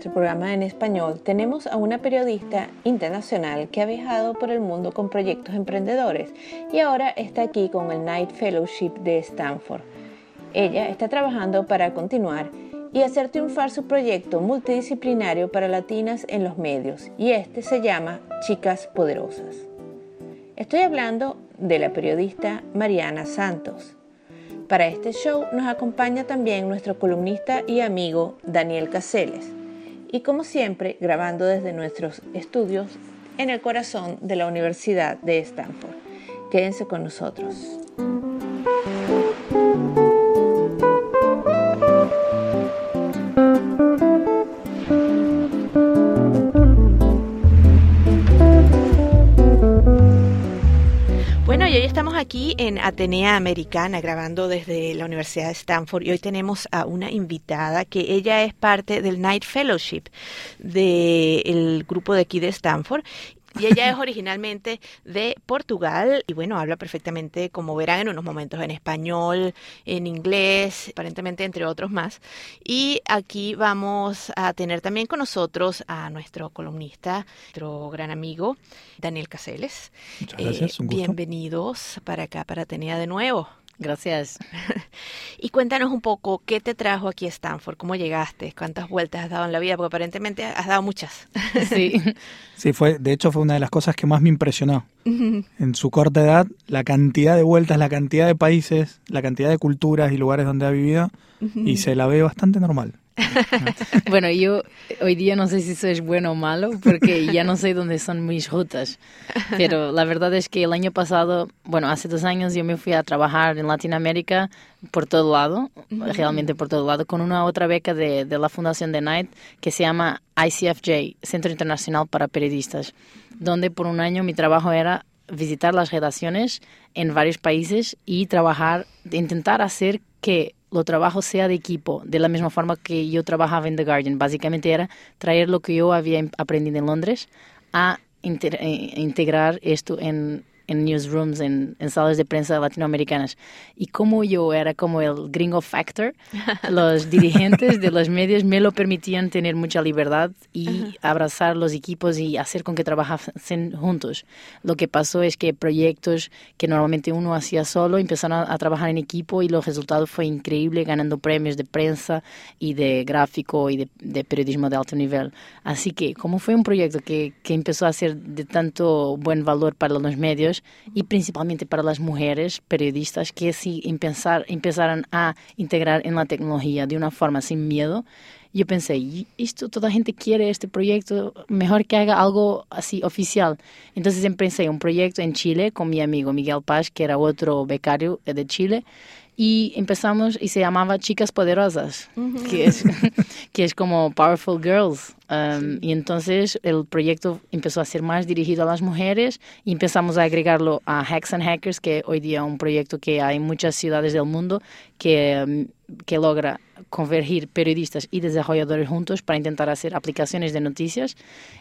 Nuestro programa en español, tenemos a una periodista internacional que ha viajado por el mundo con proyectos emprendedores y ahora está aquí con el Night Fellowship de Stanford. Ella está trabajando para continuar y hacer triunfar su proyecto multidisciplinario para latinas en los medios, y este se llama Chicas Poderosas. Estoy hablando de la periodista Mariana Santos. Para este show nos acompaña también nuestro columnista y amigo Daniel Caseles. Y como siempre, grabando desde nuestros estudios en el corazón de la Universidad de Stanford. Quédense con nosotros. Y hoy estamos aquí en Atenea Americana grabando desde la Universidad de Stanford y hoy tenemos a una invitada que ella es parte del Night Fellowship del grupo de aquí de Stanford y ella es originalmente de Portugal y bueno, habla perfectamente, como verán en unos momentos, en español, en inglés, aparentemente entre otros más. Y aquí vamos a tener también con nosotros a nuestro columnista, nuestro gran amigo, Daniel Caseles. Muchas gracias, un gusto. Bienvenidos para acá, para Atenea de nuevo. Gracias. y cuéntanos un poco, ¿qué te trajo aquí a Stanford? ¿Cómo llegaste? ¿Cuántas vueltas has dado en la vida? Porque aparentemente has dado muchas. Sí. Sí, fue, de hecho fue una de las cosas que más me impresionó. En su corta edad, la cantidad de vueltas, la cantidad de países, la cantidad de culturas y lugares donde ha vivido, y se la ve bastante normal. bueno, yo hoy día no sé si eso es bueno o malo, porque ya no sé dónde son mis rutas. Pero la verdad es que el año pasado, bueno, hace dos años yo me fui a trabajar en Latinoamérica por todo lado, realmente por todo lado, con una otra beca de, de la Fundación de Night que se llama ICFJ, Centro Internacional para Periodistas, donde por un año mi trabajo era visitar las redacciones en varios países y trabajar, intentar hacer que lo trabajo sea de equipo, de la misma forma que yo trabajaba en The Guardian. Básicamente era traer lo que yo había aprendido en Londres a integrar esto en, en newsrooms, en, en, salas de prensa latinoamericanas. Y como yo era como el gringo factor, los dirigentes de los medios me lo permitían tener mucha libertad y abrazar los equipos y hacer con que trabajasen juntos. Lo que pasó es que proyectos que normalmente uno hacía solo empezaron a, a trabajar en equipo y los resultados fue increíble, ganando premios de prensa y de gráfico y de, de periodismo de alto nivel. Así que como fue un proyecto que, que empezó a ser de tanto buen valor para los medios, y principalmente para las mujeres periodistas que sí empezar, empezaron a integrar en la tecnología de una forma sin miedo. Yo pensé, esto toda la gente quiere este proyecto, mejor que haga algo así oficial. Entonces empecé un proyecto en Chile con mi amigo Miguel Paz, que era otro becario de Chile, y empezamos y se llamaba Chicas Poderosas, uh -huh. que, es, que es como Powerful Girls. Um, y entonces el proyecto empezó a ser más dirigido a las mujeres y empezamos a agregarlo a Hacks and Hackers, que hoy día es un proyecto que hay en muchas ciudades del mundo que, um, que logra convergir periodistas y desarrolladores juntos para intentar hacer aplicaciones de noticias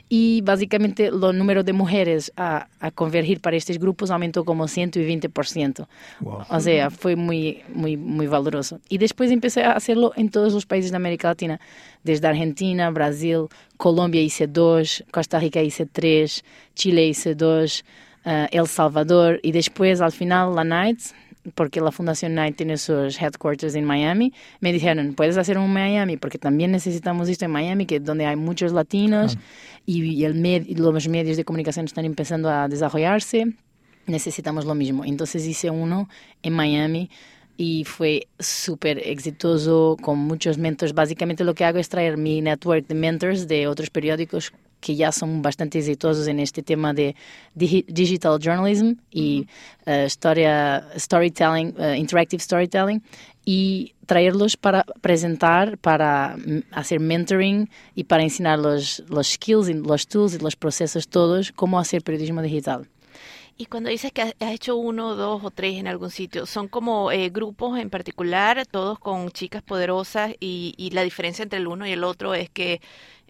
y básicamente el número de mujeres a, a convergir para estos grupos aumentó como 120%. Wow. O sea, fue muy, muy, muy valoroso. Y después empecé a hacerlo en todos los países de América Latina, desde Argentina, Brasil, Colombia hice dos, Costa Rica hice tres, Chile hice dos, uh, El Salvador y después al final la Night porque la Fundación Night tiene sus headquarters en Miami, me dijeron, puedes hacer un Miami, porque también necesitamos esto en Miami, que es donde hay muchos latinos ah. y, y, el med los medios de comunicación están empezando a desarrollarse. necesitamos lo mismo. Entonces hice uno en Miami y fue súper exitoso con muchos mentors. Básicamente lo que hago es traer mi network de mentors de otros periódicos que ya son bastante exitosos en este tema de digital journalism y uh, historia, storytelling, uh, interactive storytelling, y traerlos para presentar, para hacer mentoring y para enseñar los, los skills, los tools y los procesos todos, cómo hacer periodismo digital. Y cuando dices que has hecho uno, dos o tres en algún sitio, ¿son como eh, grupos en particular, todos con chicas poderosas y, y la diferencia entre el uno y el otro es que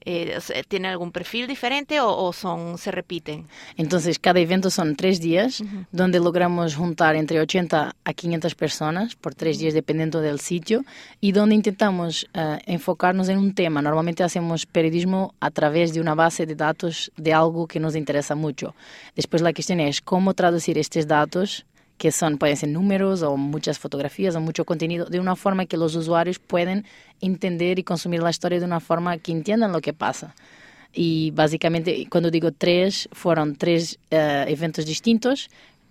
eh, ¿Tienen algún perfil diferente o, son se repiten? Entonces, cada evento son tres días, donde logramos juntar entre 80 a 500 personas por tres días, dependiendo del sitio, y donde intentamos eh, enfocarnos en un tema. Normalmente hacemos periodismo a través de una base de datos de algo que nos interesa mucho. Después la cuestión es cómo traducir estos datos que son, pueden ser números o muchas fotografías o mucho contenido, de una forma que los usuarios pueden entender y consumir la historia de una forma que entiendan lo que pasa. Y básicamente, cuando digo tres, fueron tres eh, eventos distintos,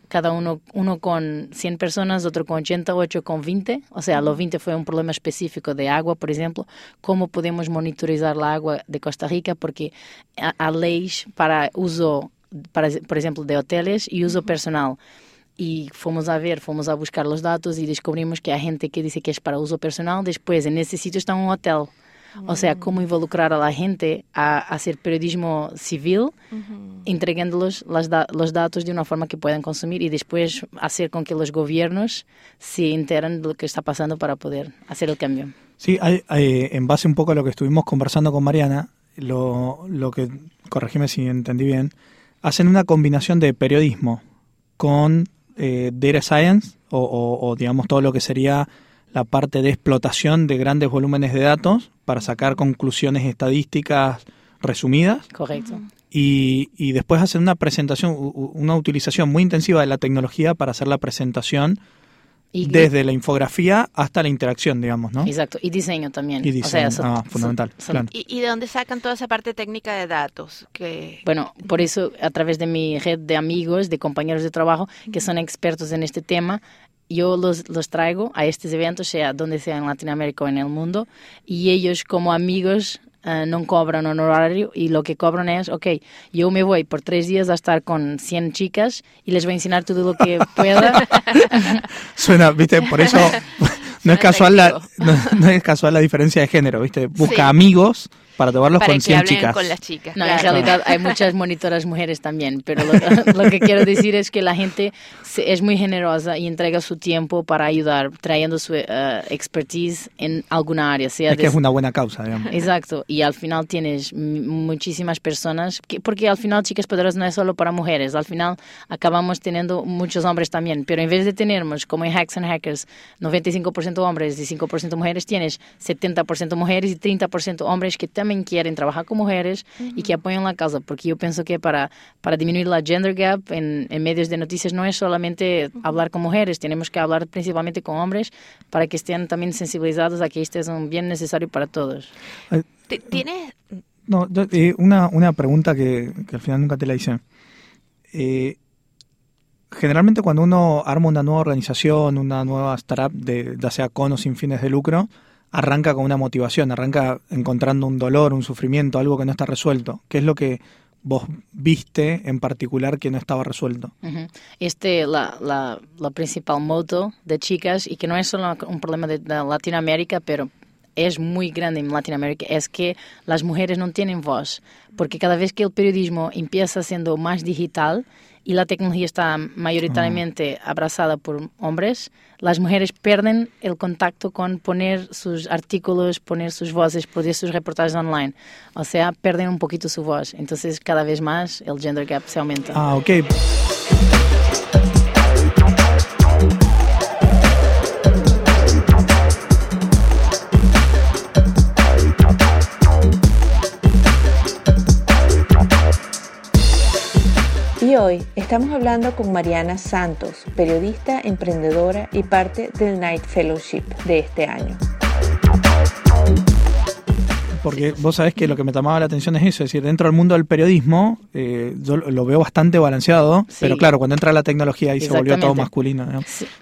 cada uno, uno con 100 personas, otro con 80, otro con 20. O sea, los 20 fue un problema específico de agua, por ejemplo. ¿Cómo podemos monitorizar la agua de Costa Rica? Porque hay leyes para uso, para, por ejemplo, de hoteles y uso personal y fomos a ver, fomos a buscar os dados e descobrimos que a gente que dice que é para uso personal, depois nesse sítio está um hotel. Ou seja, como involucrar a la gente a hacer periodismo civil, entregándolos los, da los datos de una forma que puedan consumir y después hacer con que los gobiernos se enteren de lo que está pasando para poder hacer el cambio. Sí, hay, hay, en base un poco a lo que estuvimos conversando con Mariana, lo, lo que, corregime si entendí bien, hacen una combinación de periodismo con eh, data science o, digamos todo lo que sería la parte de explotación de grandes volúmenes de datos para sacar conclusiones estadísticas resumidas. Correcto. Y, y después hacer una presentación, una utilización muy intensiva de la tecnología para hacer la presentación desde la infografía hasta la interacción, digamos, ¿no? Exacto, y diseño también. Y diseño, ah, fundamental. ¿Y, de dónde sacan toda esa parte técnica de datos? Que... Bueno, por eso a través de mi red de amigos, de compañeros de trabajo que son expertos en este tema, yo los, los traigo a estos eventos, sea donde sea en Latinoamérica o en el mundo, y ellos como amigos Uh, no cobran honorario y lo que cobran es, ok, yo me voy por tres días a estar con 100 chicas y les voy a enseñar todo lo que pueda. Suena, viste, por eso no es casual la, no, es casual la diferencia de género, viste, busca amigos para tomarlos con 100 chicas. con las chicas. No, en realidad hay muchas monitoras mujeres también, pero lo, que quiero decir es que la gente es muy generosa y entrega su tiempo para ayudar, trayendo su uh, expertise en alguna área. Sea es que es una buena causa, digamos. Exacto, y al final tienes muchísimas personas, que, porque al final Chicas Poderosas no es solo para mujeres, al final acabamos teniendo muchos hombres también, pero en vez de tenernos, como en Hacks and Hackers, 95% hombres y 5% mujeres, tienes 70% mujeres y 30% hombres que también también quieren trabajar con mujeres y que apoyen la causa, porque yo pienso que para, para disminuir la gender gap en, en medios de noticias no es solamente hablar con mujeres, tenemos que hablar principalmente con hombres para que estén también sensibilizados a que este es un bien necesario para todos. ¿Tienes...? No, eh, una, una pregunta que, que, al final nunca te la hice. Eh, generalmente cuando uno arma una nueva organización, una nueva startup, de, ya sea con o sin fines de lucro, arranca con una motivación, arranca encontrando un dolor, un sufrimiento, algo que no está resuelto. ¿Qué es lo que vos viste en particular que no estaba resuelto? Este la, la, principal moto de chicas y que no es solo un problema de Latinoamérica, pero es muy grande en Latinoamérica es que las mujeres no tienen voz, porque cada vez que el periodismo empieza siendo más digital, y la tecnología está mayoritariamente abrazada por hombres, las mujeres pierden el contacto con poner sus artículos, poner sus voces, poner sus reportajes online. O sea, pierden un poquito su voz. Entonces, cada vez más el gender gap se aumenta. Ah, ok. Hoy estamos hablando con Mariana Santos, periodista, emprendedora y parte del Night Fellowship de este año. porque vos sabés que lo que me llamaba la atención es eso, es decir, dentro del mundo del periodismo eh, yo lo veo bastante balanceado, pero claro, cuando entra la tecnología ahí se volvió todo masculino.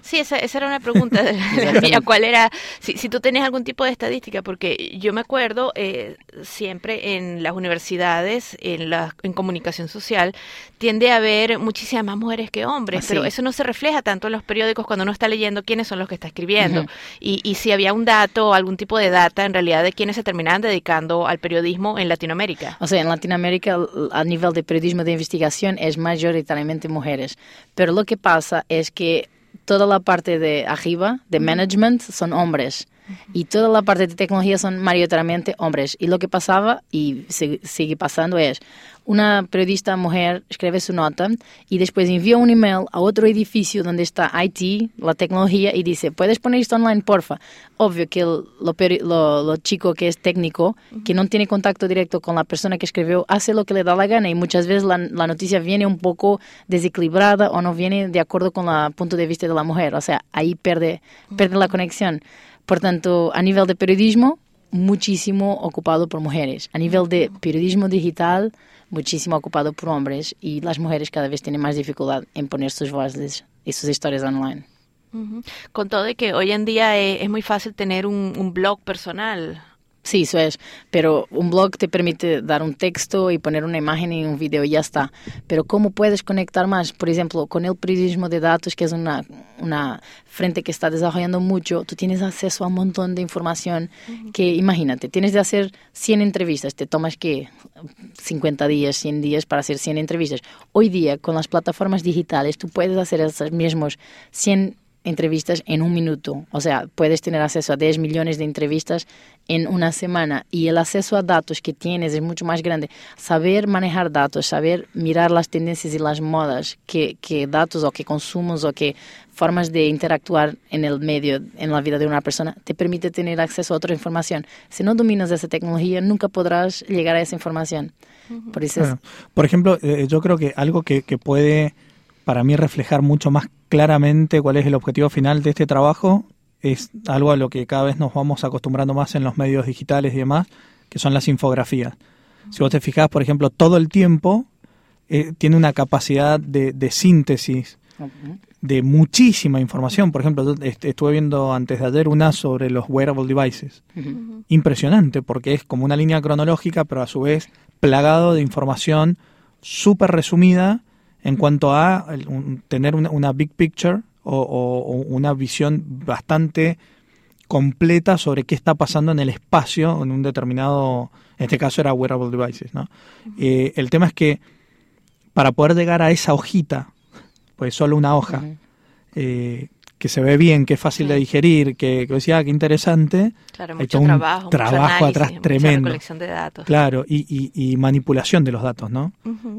Sí, esa, era una pregunta de la mía, ¿cuál era? Si, si, tú tenés algún tipo de estadística, porque yo me acuerdo eh, siempre en las universidades, en la en comunicación social, tiende a haber muchísimas más mujeres que hombres, pero eso no se refleja tanto en los periódicos cuando uno está leyendo quiénes son los que está escribiendo. y, y si había un dato, algún tipo de data en realidad de quiénes se terminaban dedicando al periodismo en Latinoamérica. O sea, en Latinoamérica a nivel de periodismo de investigación es mayoritariamente mujeres, pero lo que pasa es que toda la parte de arriba, de management, son hombres y toda la parte de tecnología son mayoritariamente hombres. Y lo que pasaba y sigue pasando es, una periodista mujer escribe su nota y después envía un email a otro edificio donde está IT, la tecnología, y dice, ¿puedes poner esto online, porfa? Obvio que lo, lo, chico que es técnico, que no tiene contacto directo con la persona que escribió, hace lo que le da la gana y muchas veces la, la noticia viene un poco desequilibrada o no viene de acuerdo con el punto de vista de la mujer. O sea, ahí pierde, pierde la conexión. Por tanto, a nivel de periodismo, muchísimo ocupado por mujeres. A nivel de periodismo digital, muchísimo ocupado por hombres y las mujeres cada vez tienen más dificultad en poner sus voces y sus historias online. Con todo de que hoy en día es, es muy fácil tener un, un blog personal. Sí, eso es. Pero un blog te permite dar un texto y poner una imagen y un video y ya está. Pero ¿cómo puedes conectar más? Por ejemplo, con el periodismo de datos, que es una, una frente que está desarrollando mucho, tú tienes acceso a un montón de información que, imagínate, tienes de hacer 100 entrevistas, te tomas que 50 días, 100 días para hacer 100 entrevistas. Hoy día, con las plataformas digitales, tú puedes hacer esos mismos 100 entrevistas en un minuto. O sea, puedes tener acceso a 10 millones de entrevistas en una semana y el acceso a datos que tienes es mucho más grande. Saber manejar datos, saber mirar las tendencias y las modas, qué, datos o qué consumos o qué formas de interactuar en el medio, en la vida de una persona, te permite tener acceso a otra información. Si no dominas esa tecnología, nunca podrás llegar a esa información. Por, eso Por ejemplo, eh, yo creo que algo que, que puede para mí reflejar mucho más claramente cuál es el objetivo final de este trabajo es algo a lo que cada vez nos vamos acostumbrando más en los medios digitales y demás, que son las infografías. Si vos te fijás, por ejemplo, todo el tiempo eh, tiene una capacidad de, síntesis de muchísima información. Por ejemplo, estuve viendo antes de ayer una sobre los wearable devices. Impresionante, porque es como una línea cronológica, pero a su vez plagado de información súper resumida en cuanto a tener una, big picture o, una visión bastante completa sobre qué está pasando en el espacio en un determinado, en este caso era wearable devices, ¿no? Eh, el tema es que para poder llegar a esa hojita, pues solo una hoja, eh, que se ve bien, que es fácil de digerir, que, que decía, ah, qué interesante. Claro, mucho trabajo, trabajo atrás tremendo. Recolección de datos. Claro, y, y, manipulación de los datos, ¿no?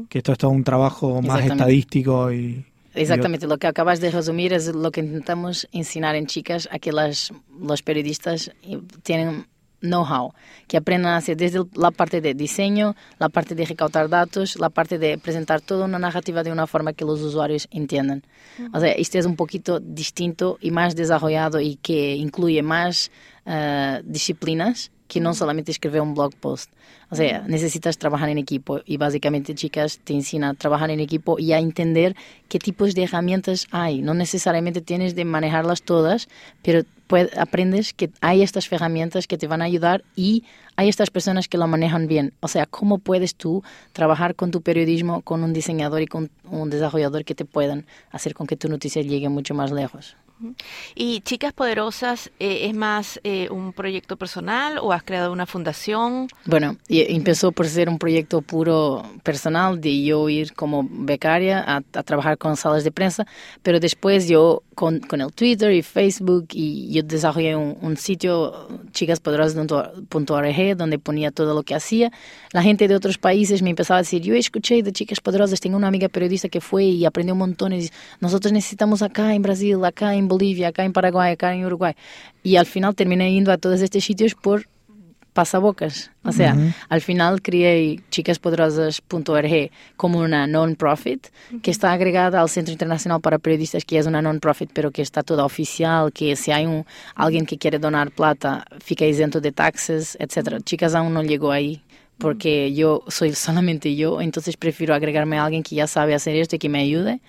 Que esto es todo un trabajo más estadístico y... Exactamente, lo que acabas de resumir es lo que intentamos enseñar en chicas, a que las, los periodistas tienen know-how, que aprendan a hacer desde la parte de diseño, la parte de recaudar datos, la parte de presentar toda una narrativa de una forma que los usuarios entiendan. O sea, este es un poquito distinto y más desarrollado y que incluye más uh, disciplinas que no solamente escribir un blog post. O sea, necesitas trabajar en equipo y básicamente, chicas, te enseñan a trabajar en equipo y a entender qué tipos de herramientas hay. No necesariamente tienes de manejarlas todas, pero aprendes que hay estas herramientas que te van a ayudar y hay estas personas que lo manejan bien. O sea, ¿cómo puedes tú trabajar con tu periodismo, con un diseñador y con un desarrollador que te puedan hacer con que tu noticia llegue mucho más lejos? ¿Y Chicas Poderosas eh, es más eh, un proyecto personal o has creado una fundación? Bueno, empezó por ser un proyecto puro personal de yo ir como becaria a, trabajar con salas de prensa, pero después yo con, con el Twitter y Facebook y yo desarrollé un, sitio chicaspoderosas.org donde ponía todo lo que hacía. La gente de otros países me empezaba a decir, yo escuché de Chicas Poderosas, tengo una amiga periodista que fue y aprendió un y nosotros necesitamos acá en Brasil, acá en Bolivia, acá en Paraguay, acá en Uruguay. Y al final terminé yendo a todos estos sitios por pasabocas. O sea, Ujú. al final creé chicaspoderosas.org como una non-profit que está agregada al Centro Internacional para Periodistas, que es una non-profit, pero que está toda oficial, que si hay un, alguien que quiere donar plata, fica isento de taxes, etcétera. Chicas aún no llegó ahí porque yo soy solamente yo, entonces prefiero agregarme a alguien que ya sabe hacer esto y que me ayude.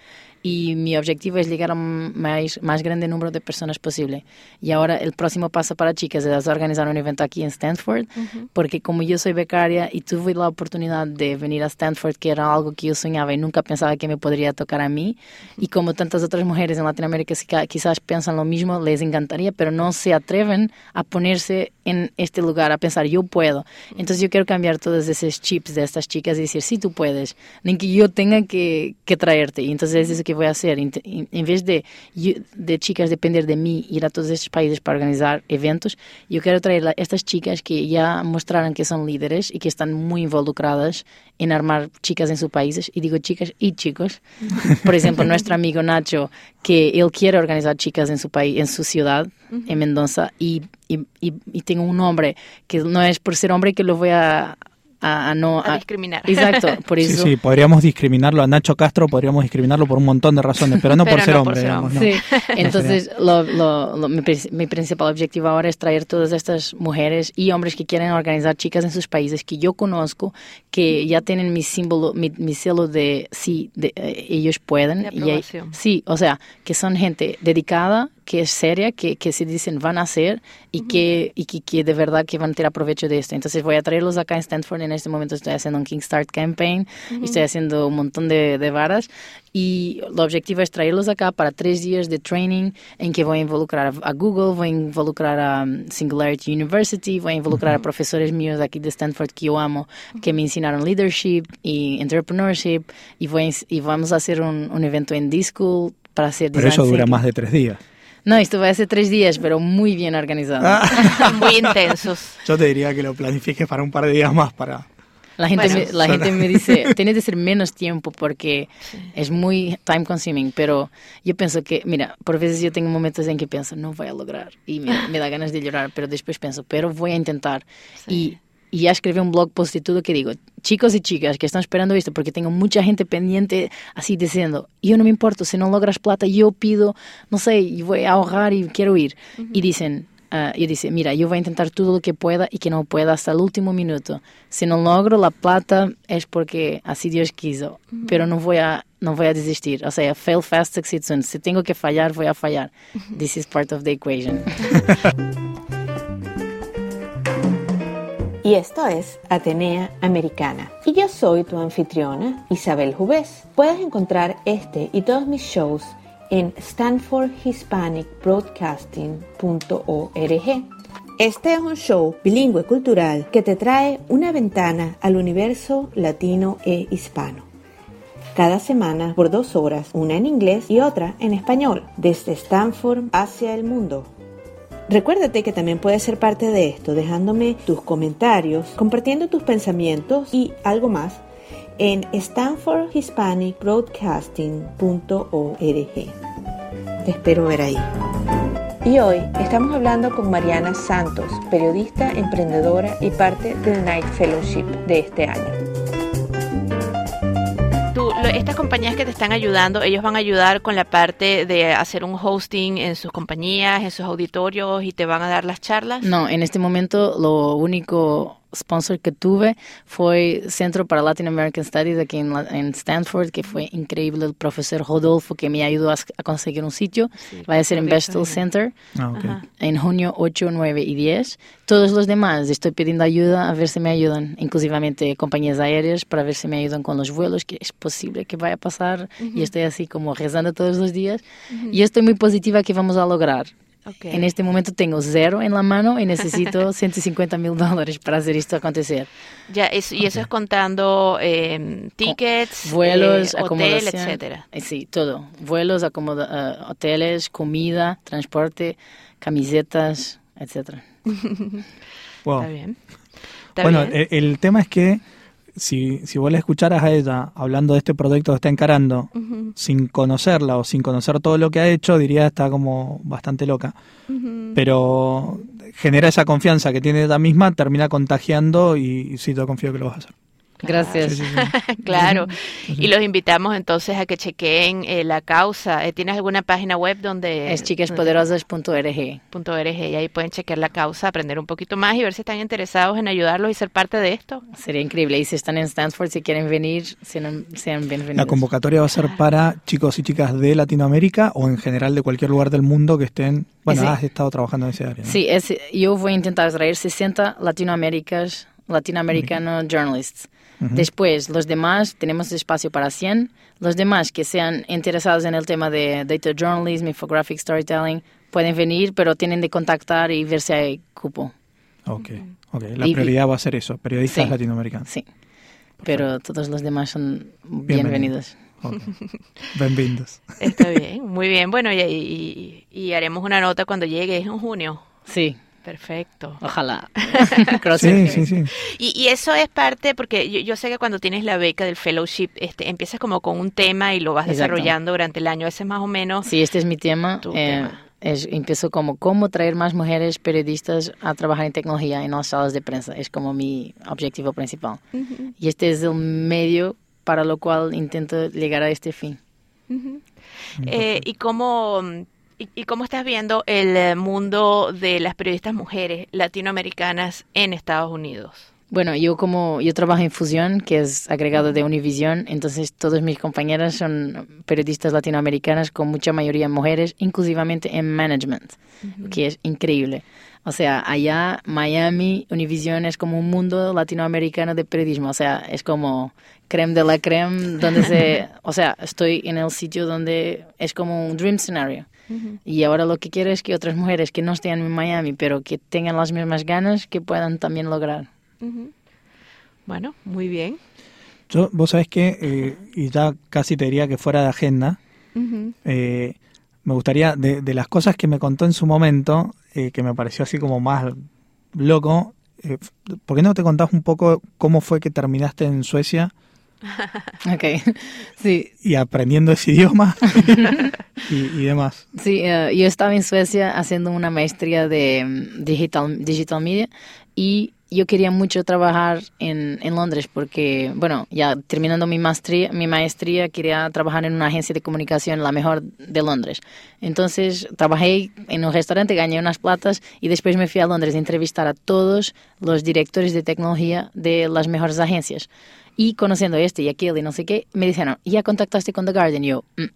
Y mi objetivo es llegar a un más, más grande número de personas posible. Y ahora el próximo paso para chicas es organizar un evento aquí en Stanford, porque como yo soy becaria y tuve la oportunidad de venir a Stanford, que era algo que yo soñaba y nunca pensaba que me podría tocar a mí, y como tantas otras mujeres en Latinoamérica quizás piensan lo mismo, les encantaría, pero no se atreven a ponerse en este lugar, a pensar, yo puedo. Entonces yo quiero cambiar todos esos chips de estas chicas y decir, sí, tú puedes, ni que yo tenga que, que traerte. Y entonces es eso que voy a hacer. En vez de, de chicas depender de mí, ir a todos estos países para organizar eventos, yo quiero traer a estas chicas que ya mostraron que son líderes y que están muy involucradas en armar chicas en sus países. Y digo chicas y chicos. Por ejemplo, nuestro amigo Nacho, que él quiere organizar chicas en su país, en su ciudad, en Mendoza, y, y, y, y tengo un hombre que no es por ser hombre que lo voy a, a, a no... A discriminar. Exacto, por Sí, eso... sí, podríamos discriminarlo a Nacho Castro, podríamos discriminarlo por un montón de razones, pero no por Pero ser no por hombre, ser digamos, hombre. ¿no? Sí, entonces lo, lo- lo- mi, mi principal objetivo ahora es traer todas estas mujeres y hombres que quieren organizar chicas en sus países que yo conozco, que ya tienen mi símbolo, mi, mi celo de sí, de, eh, ellos pueden. De y hay- sí, o sea, que son gente dedicada, que es seria, que, que se dicen van a hacer y, que, y que, que de verdad que van a tirar provecho de esto. Entonces voy a traerlos acá en Stanford. En este momento estoy haciendo un Kickstart campaign, estoy haciendo un montón de, de varas y el objetivo es traerlos acá para tres días de training en que voy a involucrar a, Google, voy a involucrar a um, Singularity University, voy a involucrar a profesores míos de aquí de Stanford que yo amo, que me enseñaron leadership y entrepreneurship y, voy, y vamos a hacer un, un evento en D-School para hacer Pero eso dura thinking. más de tres días. No, esto va a ser tres días, pero muy bien organizado. Ah. Muy intensos. Yo te diría que lo planifiques para un par de días más para... La gente, Bueno, me, la suena- gente me dice, tiene que ser menos tiempo porque es muy time consuming, pero yo pienso que, mira, por veces yo tengo momentos en que pienso, no voy a lograr y me, me da ganas de llorar, pero después pienso, pero voy a intentar. Y, y ya escribí un blog post y todo que digo, chicos y chicas que están esperando esto, porque tengo mucha gente pendiente así diciendo, yo no me importo, si no logras plata, yo pido, no sé, y voy a ahorrar y quiero ir. Y dicen, ah, yo dice, mira, yo voy a intentar todo lo que pueda y que no pueda hasta el último minuto. Si no logro la plata es porque así Dios quiso, pero no voy a no voy a desistir. O sea, fail fast, succeed soon. Si tengo que fallar, voy a fallar. This is part of the equation. Y esto es Atenea Americana. Y yo soy tu anfitriona, Isabel Jubés. Puedes encontrar este y todos mis shows en stanfordhispanicbroadcasting.org. Este es un show bilingüe cultural que te trae una ventana al universo latino e hispano. Cada semana por dos horas, una en inglés y otra en español, desde Stanford hacia el mundo. Recuérdate que también puedes ser parte de esto dejándome tus comentarios, compartiendo tus pensamientos y algo más en stanfordhispanicbroadcasting.org. Te espero ver ahí. Y hoy estamos hablando con Mariana Santos, periodista, emprendedora y parte del Night Fellowship de este año. Estas compañías que te están ayudando, ellos van a ayudar con la parte de hacer un hosting en sus compañías, en sus auditorios y te van a dar las charlas. No, en este momento lo único sponsor que tuve fue Centro para Latin American Studies aquí en, la- en Stanford, que fue increíble. El profesor Rodolfo que me ayudó a, a conseguir un sitio. Va a ser en Vestal ahí. Center Ah, ok. en junio 8, 9 y 10. Todos los demás estoy pidiendo ayuda a ver si me ayudan, inclusivamente compañías aéreas para ver si me ayudan con los vuelos, que es posible que vaya a pasar. Y estoy así como rezando todos los días. Y estoy muy positiva que vamos a lograr. Ok. En este momento tengo cero en la mano y necesito 150 mil dólares para hacer esto acontecer. Ya, eso- y eso es contando eh, tickets, Vuelos, eh, hotel, etcétera. Eh, Sí, todo. Vuelos, acomoda eh, hoteles, comida, transporte, camisetas, etcétera. Wow. Está bien. Está Bueno, bien. el, el tema es que si, si vos la escucharas a ella hablando de este proyecto que está encarando, sin conocerla o sin conocer todo lo que ha hecho, diría está como bastante loca. Pero genera esa confianza que tiene ella misma, termina contagiando y, y sí, yo confío que lo vas a hacer. Gracias. Sí, sí, sí. claro. Y los invitamos entonces a que chequeen eh, la causa. Eh, ¿Tienes alguna página web donde Es chicaspoderosas.org. punto .org y ahí pueden chequear la causa, aprender un poquito más y ver si están interesados en ayudarlos y ser parte de esto? Sería increíble. Y si están en Stanford, si quieren venir, sean, sean bienvenidos. La convocatoria va a ser para chicos y chicas de Latinoamérica o en general de cualquier lugar del mundo que estén. Bueno, Sí. has estado trabajando en ese área. ¿no? Sí, es, yo voy a intentar traer 60 latinoamericanos journalists. Después, los demás, tenemos espacio para 100. Los demás que sean interesados en el tema de data journalism, infographic storytelling, pueden venir, pero tienen de contactar y ver si hay cupo. Ok, ok. La Y- prioridad va a ser eso, periodistas Sí. latinoamericanos. Sí. Pero todos los demás son Bienvenidos. bienvenidos. Ok. Bienvenidos. Está bien, muy bien. Bueno, y, y- y haremos una nota cuando llegue en junio. Sí, Perfecto. ojalá. Sí, sí, sí. Y, y eso es parte, porque yo, yo sé que cuando tienes la beca del fellowship, este, empiezas como con un tema y lo vas Exacto. desarrollando durante el año. Ese es más o menos. Sí, este es mi tema. Tu Eh, tema. Es, empiezo como cómo traer más mujeres periodistas a trabajar en tecnología en las salas de prensa. Es como mi objetivo principal. Y este es el medio para lo cual intento llegar a este fin. Eh, y cómo y, y cómo estás viendo el eh, mundo de las periodistas mujeres latinoamericanas en Estados Unidos. Bueno, yo como yo trabajo en Fusión, que es agregado de Univision, entonces todas mis compañeras son periodistas latinoamericanas con mucha mayoría mujeres, inclusivamente en management, que es increíble. O sea, allá Miami, Univision es como un mundo latinoamericano de periodismo, o sea, es como creme de la creme, donde se, o sea, estoy en el sitio donde es como un dream scenario. Y ahora lo que quiero es que otras mujeres que no estén en Miami, pero que tengan las mismas ganas, que puedan también lograr. Bueno, muy bien. Yo, vos sabés que, eh, y ya casi te diría que fuera de agenda, eh, me gustaría, de, de las cosas que me contó en su momento, eh, que me pareció así como más loco, eh, ¿por qué no te contás un poco cómo fue que terminaste en Suecia Ok, sí, y aprendiendo ese idioma. Y, y demás? sí eh, yo estaba en Suecia haciendo una maestría de mm, digital, digital media y yo quería mucho trabajar en, en Londres porque, bueno, ya terminando mi maestría, mi maestría quería trabajar en una agencia de comunicación, la mejor de Londres. Entonces trabajé en un restaurante, gané unas platas y después me fui a Londres a entrevistar a todos los directores de tecnología de las mejores agencias. Y conociendo este y aquel y no sé qué, me dijeron, ¿ya contactaste con The Guardian? Y yo, "Mm, mm,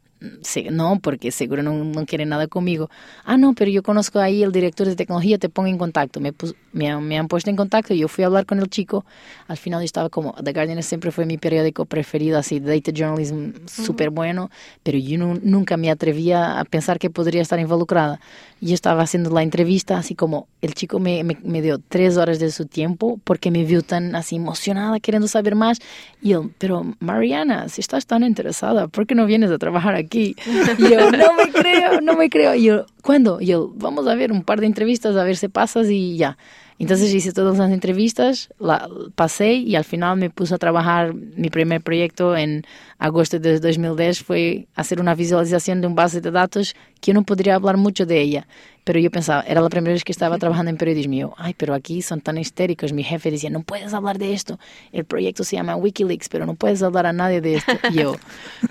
sí, no, porque seguro no, no quieren nada conmigo. Ah, no, pero yo conozco ahí el director de tecnología, te pongo en contacto. Me, pus- me, han- me han puesto en contacto y yo fui a hablar con el chico. Al final yo estaba como, The Guardian siempre fue mi periódico preferido, así, data journalism súper bueno, pero yo nu- nunca me atrevía a pensar que podría estar involucrada. Y yo estaba haciendo la entrevista, así como el chico me, me, me dio tres horas de su tiempo porque me vio tan así emocionada, queriendo saber más. Y él, pero Mariana, si estás tan interesada, ¿por qué no vienes a trabajar aquí? Y yo, no me creo, no me creo. Y yo, ¿cuándo? Y yo, vamos a ver un par de entrevistas, a ver si pasas y ya. Entonces hice todas las entrevistas, la, pasé y al final me puse a trabajar. Mi primer proyecto en agosto de 2010 fue hacer una visualización de un base de datos que yo no podría hablar mucho de ella. Pero yo pensaba, era la primera vez que estaba trabajando en periodismo. Y yo, ay, pero aquí son tan histéricos. Mi jefe decía, no puedes hablar de esto. El proyecto se llama Wikileaks, pero no puedes hablar a nadie de esto. Y yo,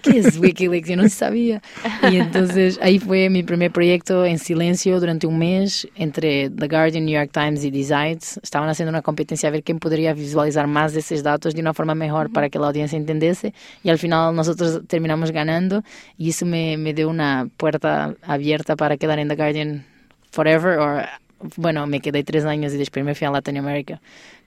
¿qué es Wikileaks? Yo no sabía. Y entonces ahí fue mi primer proyecto en silencio durante un mes entre The Guardian, New York Times y Designs. Estaban haciendo una competencia a ver quién podría visualizar más de esos datos de una forma mejor para que la audiencia entendiese. Y al final nosotros terminamos ganando y eso me, me dio una puerta abierta para quedar en The Guardian forever. O, bueno, me quedé tres años y después me fui a Latinoamérica.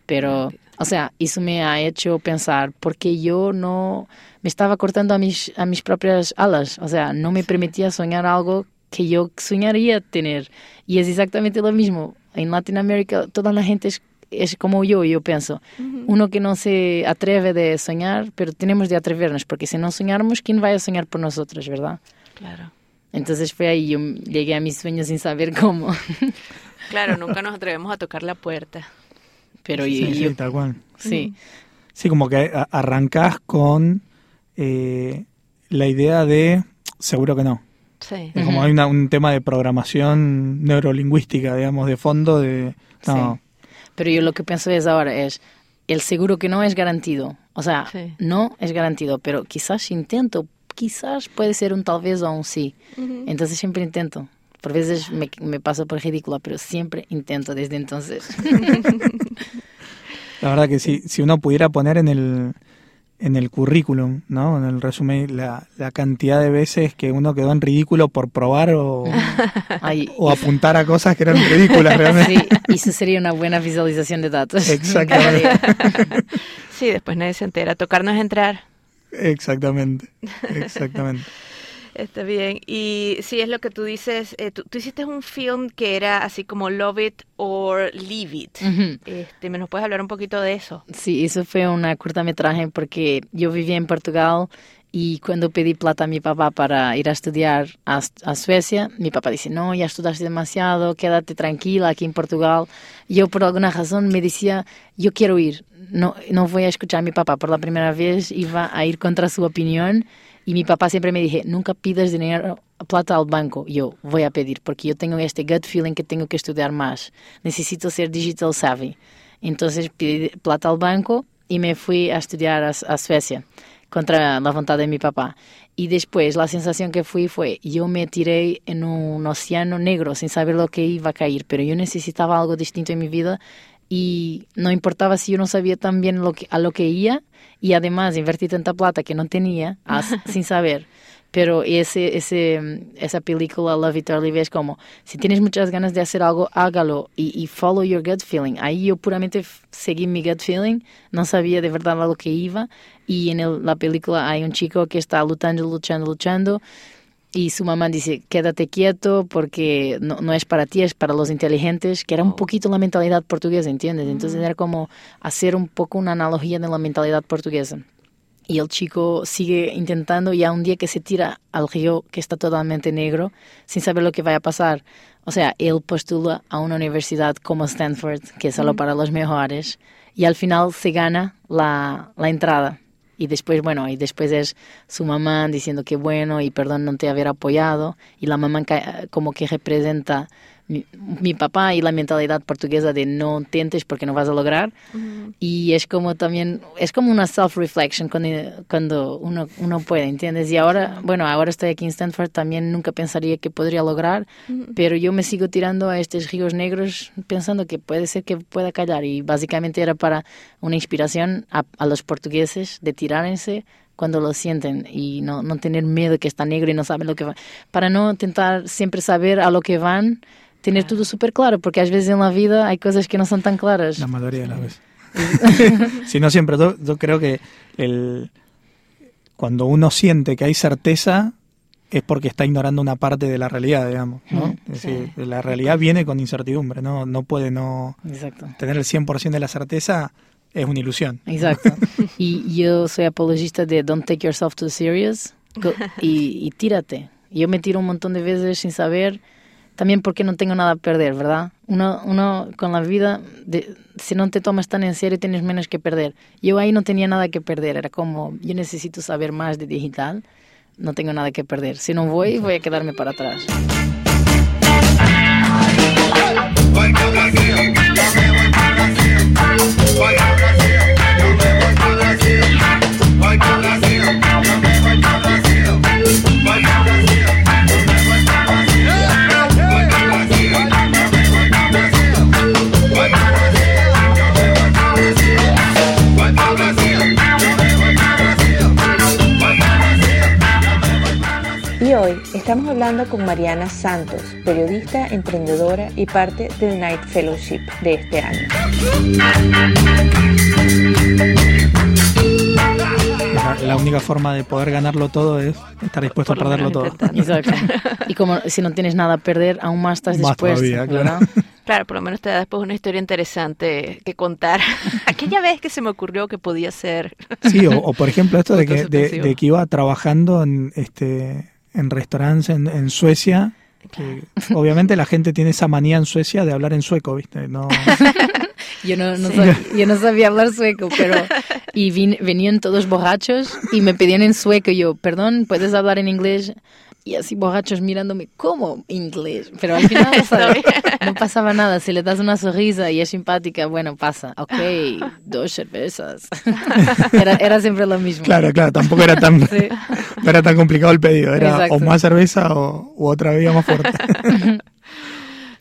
Pero, o sea, eso me ha hecho pensar, porque yo no me estaba cortando a mis, a mis propias alas. O sea, no me permitía soñar algo que yo soñaría tener. Y es exactamente lo mismo. En Latinoamérica toda la gente es, es como yo, yo pienso. Uno que no se atreve de soñar, pero tenemos de atrevernos, porque si no soñáramos, ¿quién va a soñar por nosotros, verdad? Claro. Entonces fue ahí, yo llegué a mis sueños sin saber cómo. Claro, nunca nos atrevemos a tocar la puerta. Pero Sí, yo, sí, yo- tal cual. sí, Sí, como que arrancás con eh, la idea de seguro que no. Sí. Es como hay una- un tema de programación neurolingüística, digamos, de fondo de... No, Pero yo lo que pienso es ahora es, el seguro que no es garantido. O sea, Sí. no es garantido, pero quizás intento, quizás puede ser un tal vez o un sí. Entonces siempre intento. Por veces me, me paso por ridícula, pero siempre intento desde entonces. La verdad que si, si uno pudiera poner en el, en el currículum, ¿no? En el resumen, la, la cantidad de veces que uno quedó en ridículo por probar o, Ay, o apuntar a cosas que eran ridículas realmente. sí, eso sería una buena visualización de datos. Exactamente. Sí, después nadie se entera. Tocarnos entrar. Exactamente. Exactamente. Está bien. Y sí, es lo que tú dices. eh, tú, tú hiciste un film que era así como Love It or Leave It. Ujú. este, ¿Me nos puedes hablar un poquito de eso? Sí, eso fue una cortometraje porque yo vivía en Portugal y cuando pedí plata a mi papá para ir a estudiar a, a Suecia, mi papá dice, no, ya estudiaste demasiado, quédate tranquila aquí en Portugal. Yo por alguna razón me decía, yo quiero ir, no, no voy a escuchar a papá. Por la primera vez iba a ir contra su opinión y mi papá siempre me dije, nunca pidas dinero, plata al banco. Yo voy a pedir porque yo tengo este gut feeling que tengo que estudiar más. Necesito ser digital savvy. Entonces pedí plata al banco y me fui a estudiar a, a Suecia contra la voluntad de mi papá. Y después la sensación que fui fue, yo me tiré en un océano negro sin saber lo que iba a caer, pero yo necesitaba algo distinto en mi vida y no importaba si yo no sabía tan bien lo que, a lo que iba y además invertí tanta plata que no tenía as- sin saber. Pero ese, ese, esa película Love It or Leave It es como, si tienes muchas ganas de hacer algo, hágalo y, y follow your gut feeling. Ahí yo puramente seguí mi gut feeling, no sabía de verdad a lo que iba. Y en el- la película hay un chico que está luchando, luchando, luchando. Y su mamá dice, quédate quieto porque no, no es para ti, es para los inteligentes, que era un poquito la mentalidad portuguesa, ¿entiendes? Entonces era como hacer un poco una analogía de la mentalidad portuguesa. Y el chico sigue intentando y a un día que se tira al río que está totalmente negro, sin saber lo que vaya a pasar. O sea, él postula a una universidad como Stanford, que es solo para los mejores, y al final se gana la, la entrada. Y después, bueno, y después es su mamá diciendo que bueno y perdón no te haber apoyado. Y la mamá como que representa mi, papá y la mentalidad portuguesa de no intentes porque no vas a lograr. Y es como también, es como una self-reflection cuando, cuando uno, uno puede, ¿entiendes? Y ahora, bueno, ahora estoy aquí en Stanford, también nunca pensaría que podría lograr, pero yo me sigo tirando a estos ríos negros pensando que puede ser que pueda callar. Y básicamente era para una inspiración a, a los portugueses de tirarse cuando lo sienten y no, no tener miedo que está negro y no saben lo que va. Para no intentar siempre saber a lo que van, tener todo súper claro, porque a veces en la vida hay cosas que no son tan claras. La mayoría de las veces. si no siempre, yo, yo creo que el, cuando uno siente que hay certeza es porque está ignorando una parte de la realidad, digamos. ¿no? Es decir, la realidad viene con incertidumbre, no, no puede no Exacto. tener el 100% de la certeza, es una ilusión. Exacto. Y yo soy apologista de don't take yourself too serious y, y tírate. Yo me tiro un montón de veces sin saber, también porque no tengo nada a perder, ¿verdad? Uno, uno con la vida, de- si no te tomas tan en serio, tienes menos que perder. Yo ahí no tenía nada que perder, era como, yo necesito saber más de digital, no tengo nada que perder. Si no voy, voy a quedarme para atrás. Y hablando con Mariana Santos, periodista, emprendedora y parte del Night Fellowship de este año. La, la única forma de poder ganarlo todo es estar dispuesto a perderlo todo. Exacto. Y como si no tienes nada a perder, aún más estás Más dispuesto, todavía, claro. ¿verdad? Claro, por lo menos te da después una historia interesante que contar. Aquella vez que se me ocurrió que podía ser. Sí, o, o por ejemplo esto de que, de, de que iba trabajando en, este, en restaurantes en, en Suecia. que obviamente la gente tiene esa manía en Suecia de hablar en sueco, ¿viste? No, Yo no, no sabía, yo no sabía hablar sueco, pero... Y vin- venían todos borrachos y me pedían en sueco. Yo, perdón, ¿puedes hablar en inglés? Y así borrachos mirándome como inglés. Pero al final ¿sabes? no pasaba nada. Si le das una sonrisa y es simpática, bueno, pasa. Ok, dos cervezas. Era, era siempre lo mismo. Claro, claro, tampoco era tan, no era tan complicado el pedido. Era Exacto. o más cerveza o u otra bebida más fuerte.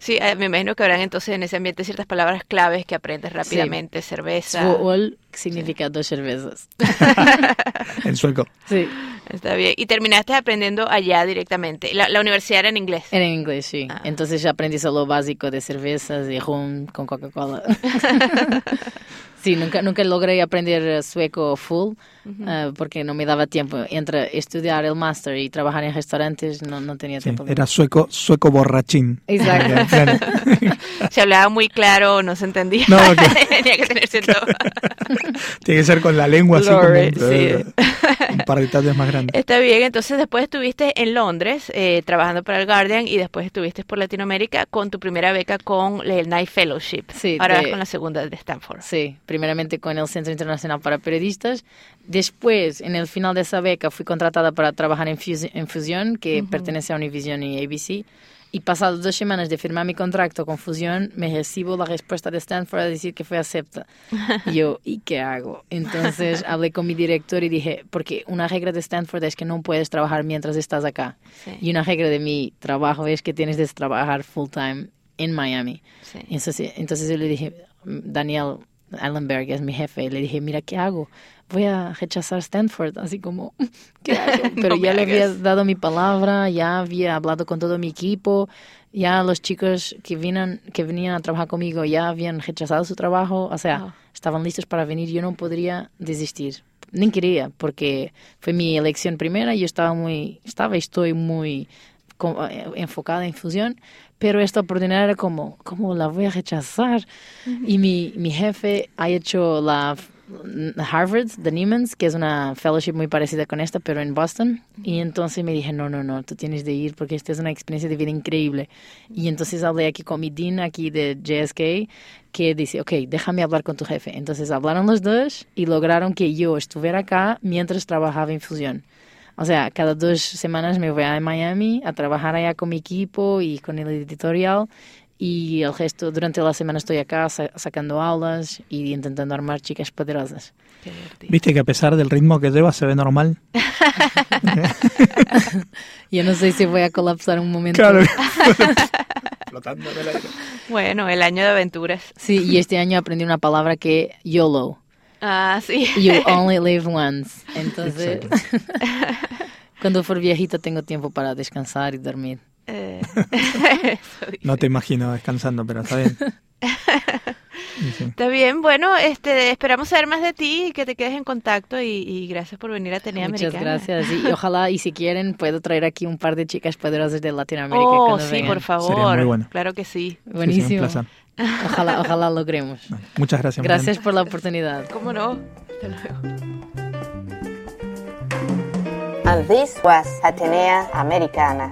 Sí, eh, me imagino que habrán entonces en ese ambiente ciertas palabras claves que aprendes rápidamente. Cerveza. Tvål significa dos cervezas. en sueco. Sí. Está bien. Y terminaste aprendiendo allá directamente. La, la universidad era en inglés. Era en inglés, sí. Entonces ya aprendí solo lo básico de cervezas y rum con Coca-Cola. sí, nunca, nunca logré aprender sueco full eh, porque no me daba tiempo. Entre estudiar el máster y trabajar en restaurantes no, no tenía Sí, tiempo. era sueco, sueco borrachín. Exacto. Se hablaba muy claro, no se entendía. No, que- Tenía que tener cierto. Tiene que ser con la lengua así como sí. un par de tates más grandes. Está bien, entonces después estuviste en Londres eh, trabajando para el Guardian y después estuviste por Latinoamérica con tu primera beca con el Night Fellowship. Sí, Ahora de- vas con la segunda de Stanford. Sí, primeramente con el Centro Internacional para Periodistas. Después, en el final de esa beca, fui contratada para trabajar en, Fus- en Fusión, que pertenece a Univision y ABC. Y pasadas dos semanas de firmar mi contrato con Fusión, me recibo la respuesta de Stanford a decir que fue acepta. Y yo, ¿y qué hago? Entonces hablé con mi director y dije, porque una regla de Stanford es que no puedes trabajar mientras estás acá. Sí. Y una regla de mi trabajo es que tienes que trabajar full time en Miami. Sí. Entonces, entonces yo le dije, Daniel Allenberg es mi jefe, y le dije, mira, ¿qué hago? Voy a rechazar Stanford, así como, ¿qué hago? Pero No ya le había dado mi palabra, ya había hablado con todo mi equipo, ya los chicos que, vinan, que venían a trabajar conmigo ya habían rechazado su trabajo, o sea, Wow. estaban listos para venir, yo no podría desistir. Ni quería, porque fue mi elección primera y yo estaba muy, estaba y estoy muy eh, enfocada en fusión, pero esta oportunidad era como, ¿cómo la voy a rechazar? Y mi, mi jefe ha hecho la Harvard de Niemans, que es una fellowship muy parecida con esta, pero en Boston. Y entonces me dije, no, no, no, tú tienes de ir porque esta es una experiencia de vida increíble. Y entonces hablé aquí con mi dean aquí de JSK, que dice, ok, déjame hablar con tu jefe. Entonces hablaron los dos y lograron que yo estuviera acá mientras trabajaba en fusión. O sea, cada dos semanas me voy a Miami a trabajar allá con mi equipo y con el editorial. Y el resto, durante la semana estoy acá sa- sacando aulas y intentando armar chicas poderosas. Viste que a pesar del ritmo que lleva se ve normal. Yo no sé si voy a colapsar un momento. Claro. Flotando en el aire. Bueno, el año de aventuras. Sí, y este año aprendí una palabra que YOLO. Ah, sí. You only live once. Entonces, cuando for viejito tengo tiempo para descansar y dormir. Eh. No te imagino descansando, pero está bien. Sí, sí. Está bien, bueno, este, esperamos saber más de ti y que te quedes en contacto y, y gracias por venir a Atenea Muchas Americana. gracias. Y ojalá, y si quieren, puedo traer aquí un par de chicas poderosas de Latinoamérica. Oh, cuando sí, vengan. por favor. Sería muy bueno. Claro que sí. Sí, sí, un Buenísimo. placer. Ojalá, ojalá logremos. Muchas gracias. Mariana. Gracias por la oportunidad. ¿Cómo no? Hasta luego. And this was Atenea Americana.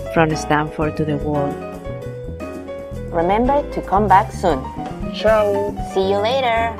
From Stanford to the world. Remember to come back soon. Ciao. See you later.